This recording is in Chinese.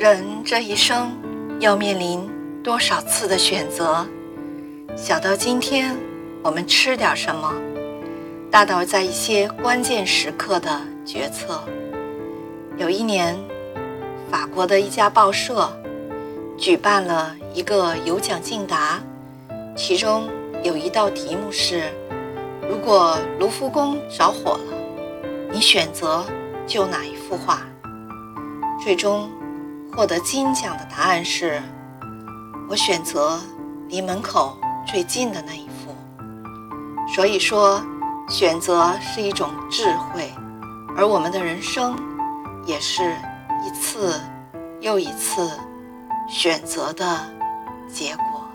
人这一生要面临多少次的选择？小到今天我们吃点什么，大到在一些关键时刻的决策。有一年，法国的一家报社举办了一个有奖竞答，其中有一道题目是：如果卢浮宫着火了，你选择救哪一幅画？最终。获得金奖的答案是：我选择离门口最近的那一幅。所以说，选择是一种智慧，而我们的人生也是一次又一次选择的结果。